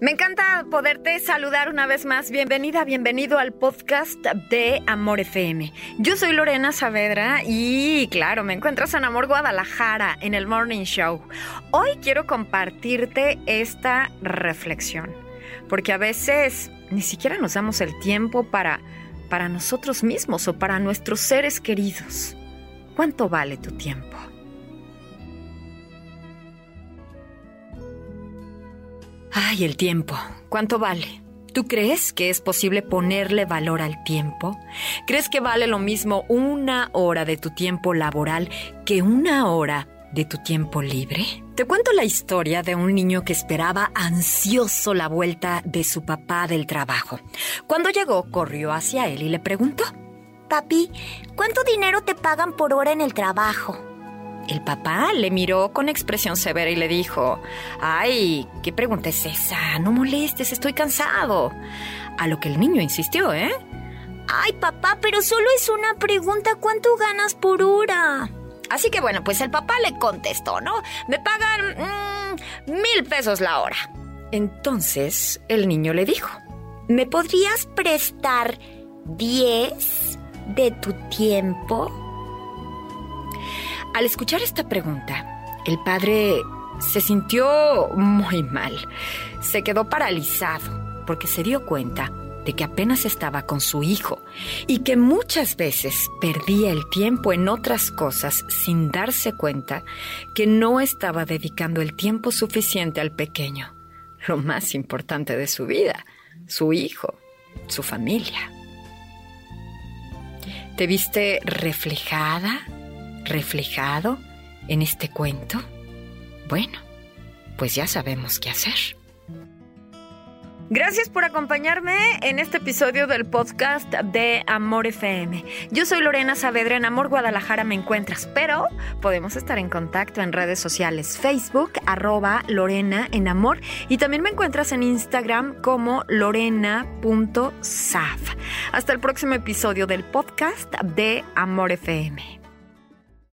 Me encanta poderte saludar una vez más. Bienvenida, bienvenido al podcast de Amor FM. Yo soy Lorena Saavedra y claro, me encuentras en Amor Guadalajara en el Morning Show. Hoy quiero compartirte esta reflexión, porque a veces ni siquiera nos damos el tiempo para para nosotros mismos o para nuestros seres queridos. ¿Cuánto vale tu tiempo? Ay, el tiempo. ¿Cuánto vale? ¿Tú crees que es posible ponerle valor al tiempo? ¿Crees que vale lo mismo una hora de tu tiempo laboral que una hora de tu tiempo libre? Te cuento la historia de un niño que esperaba ansioso la vuelta de su papá del trabajo. Cuando llegó, corrió hacia él y le preguntó, Papi, ¿cuánto dinero te pagan por hora en el trabajo? El papá le miró con expresión severa y le dijo, Ay, ¿qué pregunta es esa? No molestes, estoy cansado. A lo que el niño insistió, ¿eh? Ay, papá, pero solo es una pregunta, ¿cuánto ganas por hora? Así que bueno, pues el papá le contestó, ¿no? Me pagan mm, mil pesos la hora. Entonces el niño le dijo, ¿me podrías prestar diez de tu tiempo? Al escuchar esta pregunta, el padre se sintió muy mal. Se quedó paralizado porque se dio cuenta de que apenas estaba con su hijo y que muchas veces perdía el tiempo en otras cosas sin darse cuenta que no estaba dedicando el tiempo suficiente al pequeño, lo más importante de su vida, su hijo, su familia. ¿Te viste reflejada? Reflejado en este cuento? Bueno, pues ya sabemos qué hacer. Gracias por acompañarme en este episodio del podcast de Amor FM. Yo soy Lorena Saavedra, en Amor Guadalajara me encuentras, pero podemos estar en contacto en redes sociales, Facebook, arroba Lorena en Amor, y también me encuentras en Instagram como lorena.saf. Hasta el próximo episodio del podcast de Amor FM.